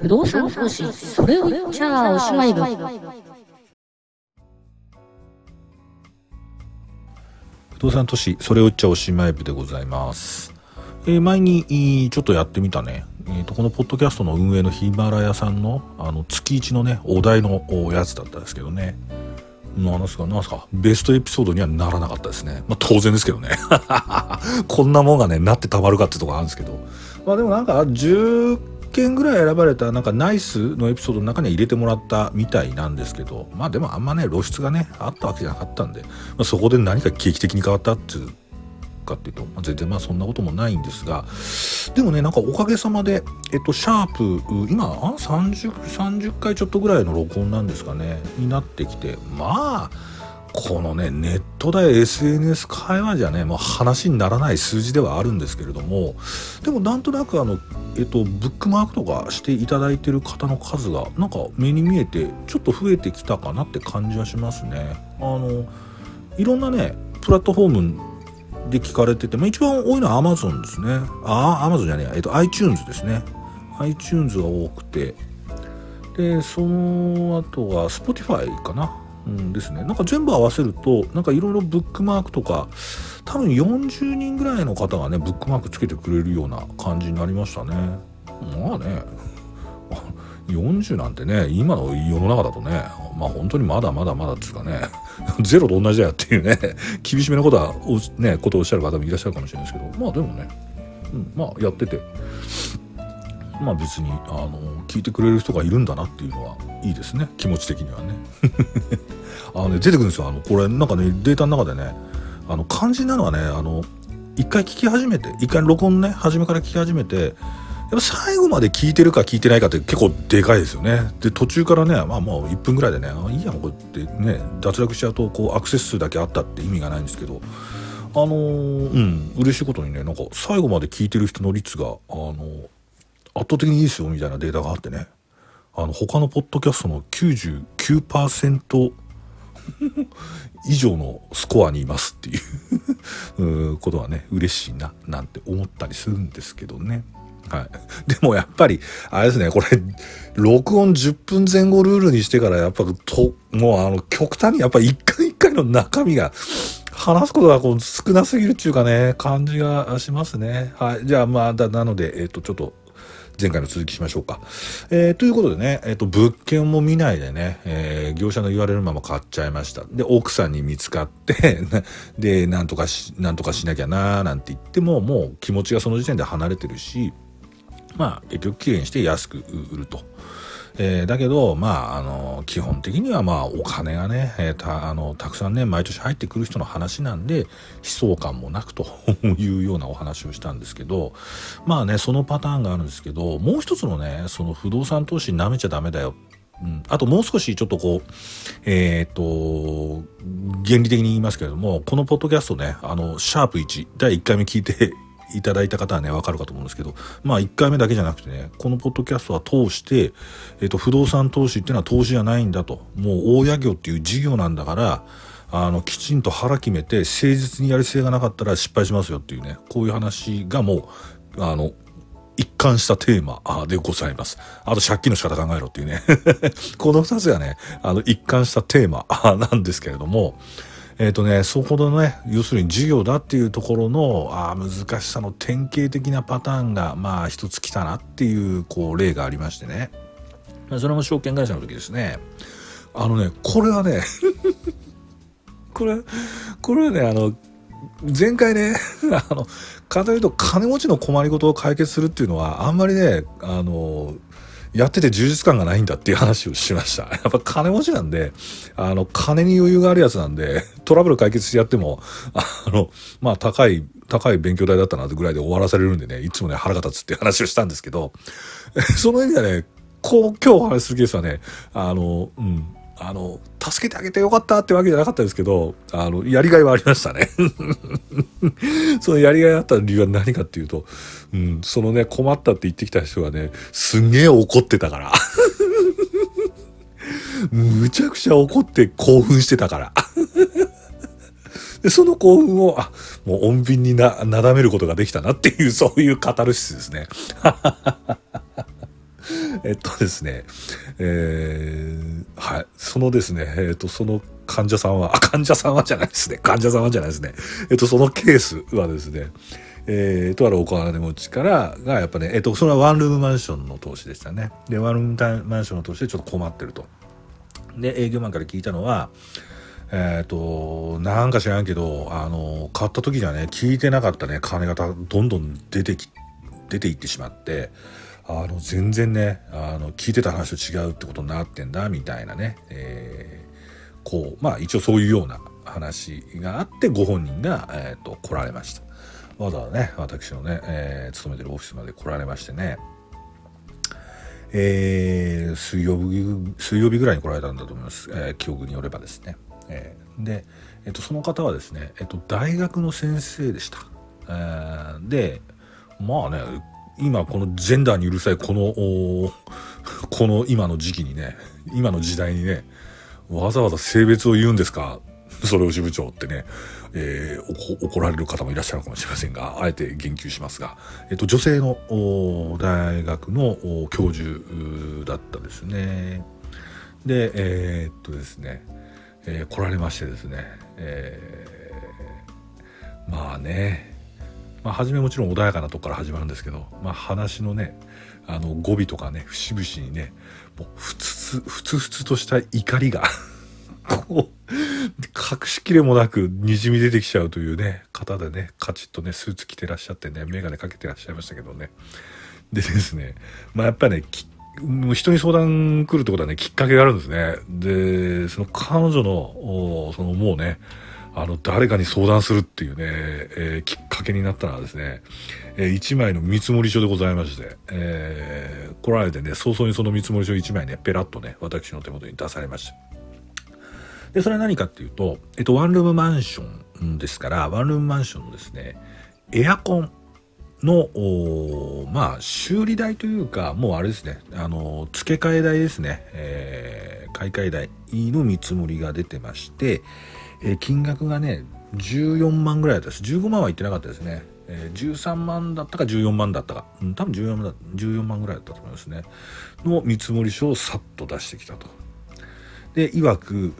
不動産投資それを言っちゃおしまい部不動産投資それを言っちゃおしまい部でございます、えー前にちょっとやってみたね、えーとこのポッドキャストの運営のヒマラヤさんのあの月1のねお題のおやつだったんですけどね。なんすかなんすか。ベストエピソードにはならなかったですね。まあ当然ですけどね。こんなもんがねなってたまるかってとこあるんですけど。まあでもなんか10件ぐらい選ばれたなんかナイスのエピソードの中には入れてもらったみたいなんですけどまあでもあんまね露出がねあったわけじゃなかったんで、まあ、そこで何か劇的に変わったっていうかっていうと、まあ、全然まあそんなこともないんですがでもねなんかおかげさまでえっとシャープ今 30, 30回ちょっとぐらいの録音なんですかねになってきてまあこのねネットで SNS 会話じゃねもう話にならない数字ではあるんですけれどもでもなんとなくあの、えっと、ブックマークとかしていただいてる方の数がなんか目に見えてちょっと増えてきたかなって感じはしますね。あのいろんなねプラットフォームで聞かれてて、まあ、一番多いのは Amazon ですね。ああ、Amazon じゃねえ、えっと、iTunes ですね。iTunes が多くて、で、その後は Spotify かな？うんですね。なんか全部合わせると、なんかいろいろブックマークとか、多分40人ぐらいの方がね、ブックマークつけてくれるような感じになりましたね。まあね、40なんてね、今の世の中だとね、まあ本当にまだまだまだっていうかね、ゼロと同じだよっていうね、厳しめなことは、ね、ことをおっしゃる方もいらっしゃるかもしれないですけど、まあでもね、うん、まあやってて、まあ別に、あの、聞いてくれる人がいるんだなっていうのはいいですね、気持ち的にはね。あのね、出てくるんですよ。あの、これなんかね、データの中でね、あの、肝心なのはね、あの、一回聞き始めて、一回録音ね、初めから聞き始めて、やっぱ最後まで聞いてるか聞いてないかって結構でかいですよね。で、途中からね、まあもう1分ぐらいでね、あいいやもうこうやってね、脱落しちゃうと、こう、アクセス数だけあったって意味がないんですけど、あのーうん、嬉しいことにね、なんか最後まで聞いてる人の率が、あの圧倒的にいいですよみたいなデータがあってね、あの、他のポッドキャストの99% 以上のスコアにいますっていう ことはね、嬉しいな、なんて思ったりするんですけどね。はい。でもやっぱり、あれですね、これ、録音10分前後ルールにしてから、やっぱ、と、もうあの、極端にやっぱり一回一回の中身が、話すことがこう少なすぎるっていうかね、感じがしますね。はい。じゃあまあ、だ、なので、えっ、と、ちょっと、前回の続きしましょうか。えーということでね、えっ、と、物件も見ないでね、えー業者の言われるまま買っちゃいました。で、奥さんに見つかって、で、なんとかし、なんとかしなきゃなーなんて言っても、もう気持ちがその時点で離れてるし、まあ、結局きれいにして安く売ると。えーだけど、まあ、あの、基本的には、まあ、お金がね、えーた、あの、たくさんね、毎年入ってくる人の話なんで、悲壮感もなくと いうようなお話をしたんですけど、まあね、そのパターンがあるんですけど、もう一つのね、その不動産投資舐めちゃダメだよ。うん、あともう少しちょっとこう、えっ、と、原理的に言いますけれども、このポッドキャストね、あの、シャープ1、第1回目聞いていただいた方はね、わかるかと思うんですけど、まあ1回目だけじゃなくてね、このポッドキャストは通して、えっ、と、不動産投資っていうのは投資じゃないんだと。もう大家業っていう事業なんだから、あの、きちんと腹決めて、誠実にやる姿勢がなかったら失敗しますよっていうね、こういう話がもう、あの、一貫したテーマでございます。あと借金の仕方考えろっていうね。この二つがね、あの、一貫したテーマなんですけれども、えっ、とね、そこのね、要するに事業だっていうところの、あ難しさの典型的なパターンが、まあ一つ来たなっていう、こう、例がありましてね。それも証券会社の時ですね。あのね、これはね、これ、これはね、あの、前回ね、あの、簡単に言うと金持ちの困りごとを解決するっていうのは、あんまりね、あの、やってて充実感がないんだっていう話をしました。やっぱ金持ちなんで、あの、金に余裕があるやつなんで、トラブル解決してやっても、あの、まあ、高い、高い勉強代だったなってぐらいで終わらされるんでね、いつもね、腹が立つっていう話をしたんですけど、その意味ではね、こう、今日お話しするケースはね、あの、うん、あの、助けてあげてよかったってわけじゃなかったですけど、あの、やりがいはありましたね。そのやりがいあった理由は何かっていうと、うん、そのね、困ったって言ってきた人がね、すげえ怒ってたから。むちゃくちゃ怒って興奮してたから。で、その興奮を、あ、もう穏便にな、なだめることができたなっていう、そういうカタルシスですね。えっとですね、えー、はい、そのですね、えっと、その患者さんは、あ、患者さんはじゃないですね。患者さんはじゃないですね。えっと、そのケースはですね、えー、とあるお金持ちからが、やっぱね、えっと、それはワンルームマンションの投資でしたね。で、ワンルームマンションの投資でちょっと困ってると。で、営業マンから聞いたのは、えっ、と、なんか知らんけど、あの、買った時にはね、聞いてなかったね、金がどんどん出てき、出ていってしまって、あの、全然ね、あの、聞いてた話と違うってことになってんだ、みたいなね、えー、こう、まあ一応そういうような話があって、ご本人が、えっ、ー、と、来られました。わざわざね、私のね、えー、勤めてるオフィスまで来られましてね、えー、水曜日、水曜日ぐらいに来られたんだと思います。えー、記憶によればですね。えー、で、えっと、その方はですね、えっと、大学の先生でした。えー、でまあね今このジェンダーにうるさいこの この今の時期にね今の時代にねわざわざ性別を言うんですか？それを支部長ってね、えー、怒られる方もいらっしゃるかもしれませんが、あえて言及しますが、えっと、女性の大学の教授だったですね。で、えー、っとですね、えー、来られましてですね、えー、まあね、まあ、初めもちろん穏やかなとこから始まるんですけど、まあ、話のねあの語尾とかね節々にねもうふつふつふつとした怒りが こう隠しきれもなくにじみ出てきちゃうというね方でねカチッとねスーツ着てらっしゃってね眼鏡かけてらっしゃいましたけどねでですねまあやっぱねもう人に相談来るってことはね、きっかけがあるんですね。で、その彼女の、そのもうね、あの、誰かに相談するっていうね、えー、きっかけになったのはですね、えー、1枚の見積書でございまして、えー、来られてね、早々にその見積書1枚ね、ペラッとね、私の手元に出されました。で、それは何かっていうと、えっと、ワンルームマンションですから、ワンルームマンションのですね、エアコンの、まあ、修理代というか、もうあれですね、あの、付け替え代ですね、えー、買い替え代の見積もりが出てまして、え、金額がね、14万ぐらいだったです。15万は言ってなかったですね。えー、13万だったか14万だったか、うん、多分14万だ14万ぐらいだったと思いますね。の見積書をさっと出してきたと。で、いわく、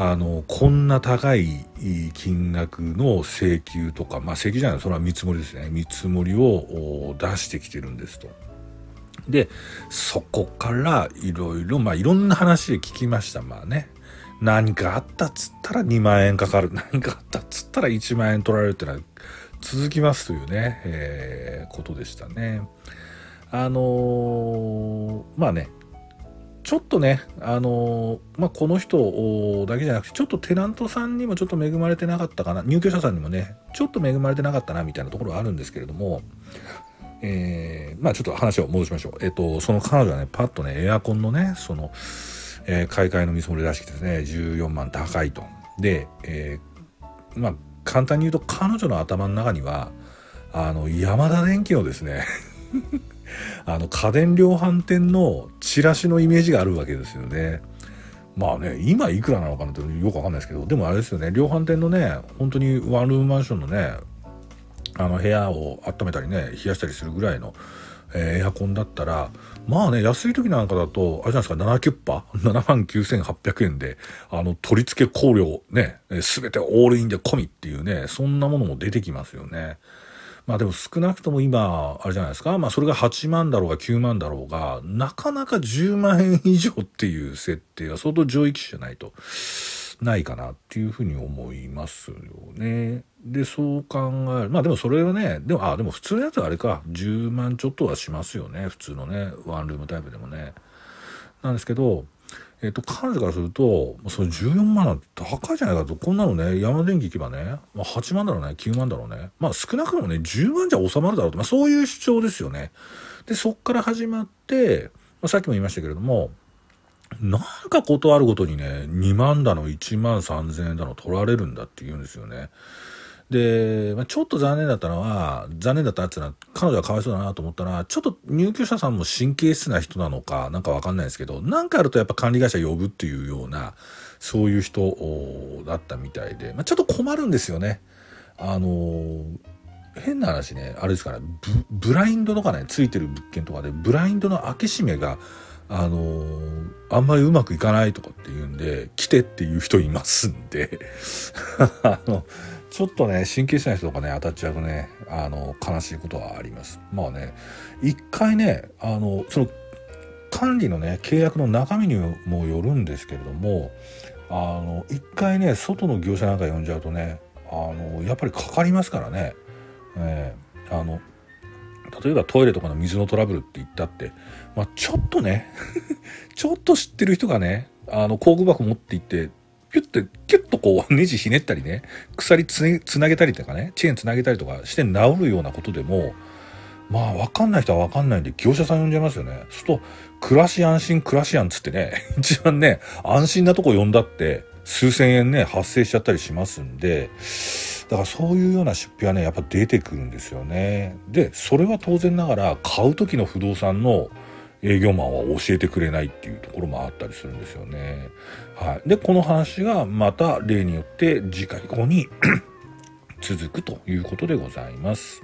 あのこんな高い金額の請求とかまあ請求じゃないそれは見積もりですね見積もりを出してきてるんですと。でそこからいろいろまあいろんな話で聞きましたまあね何かあったっつったら2万円かかる何かあったっつったら1万円取られるってのは続きますというね、えー、ことでしたね。あのー、まあねちょっとね、あのまあ、この人だけじゃなくて、ちょっとテナントさんにもちょっと恵まれてなかったかな、入居者さんにもね、ちょっと恵まれてなかったな、みたいなところはあるんですけれども、えー、まあちょっと話を戻しましょう。えっ、と、その彼女はね、パッとね、エアコンのね、その、えー、買い替えの見積もり出してきてですね、14万高いと。で、えー、まあ簡単に言うと彼女の頭の中には、あの、山田電機のですね あの家電量販店のチラシのイメージがあるわけですよね。まあね、今いくらなのかなってよくわかんないですけど、でもあれですよね、量販店のね、本当にワンルームマンションのね、あの部屋を温めたりね、冷やしたりするぐらいの、えー、エアコンだったら、まあね、安い時なんかだと、あれじゃないですか、7キュッパ ?7 万9800円で、あの、取り付け香料ね、すべてオールインで込みっていうね、そんなものも出てきますよね。まあでも少なくとも今、あれじゃないですか？まあそれが8万だろうが9万だろうが、なかなか10万円以上っていう設定は相当上位機種じゃないと、ないかなっていうふうに思いますよね。で、そう考える。まあでもそれはね、でも、あ、でも普通のやつはあれか、10万ちょっとはしますよね。普通のね、ワンルームタイプでもね。なんですけど、えっ、と、彼女からすると、それ14万なんて高いじゃないかと、こんなのね、山電機行けばね、まあ、8万だろうね、9万だろうね。まあ少なくともね、10万じゃ収まるだろうと、まあそういう主張ですよね。で、そっから始まって、まあ、さっきも言いましたけれども、なんか断るごとにね、2万だの1万3000円だの取られるんだって言うんですよね。で、まあ、ちょっと残念だったのは、残念だったっていうのは、彼女はかわいそうだなと思ったのは、ちょっと入居者さんも神経質な人なのか、なんかわかんないですけど、なんかあるとやっぱ管理会社呼ぶっていうような、そういう人だったみたいで、まあ、ちょっと困るんですよね。あの変な話ねあれですからブラインドとかねついてる物件とかでブラインドの開け閉めがあのー、あんまりうまくいかないとかっていうんで来てっていう人いますんで。あのちょっとね神経質な人とかね当たっちゃうとねあの悲しいことはあります。まあね一回ねあのその管理のね契約の中身にもよるんですけれどもあの一回ね外の業者なんか呼んじゃうとねあのやっぱりかかりますからね、えー、あの例えばトイレとかの水のトラブルって言ったって、まあ、ちょっとね ちょっと知ってる人がねあの工具箱持って行ってピュッてキュッとこう ネジひねったりね鎖つつなげたりとかねチェーンつなげたりとかして治るようなことでもまあ分かんない人は分かんないんで業者さん呼んじゃいますよね。そうすると暮らし安心暮らしやんつってね 一番ね安心なとこ呼んだって数千円ね発生しちゃったりしますんでだからそういうような出費はねやっぱ出てくるんですよね。でそれは当然ながら買う時の不動産の営業マンは教えてくれないっていうところもあったりするんですよね。はい、でこの話がまた例によって次回以降に 続くということでございます。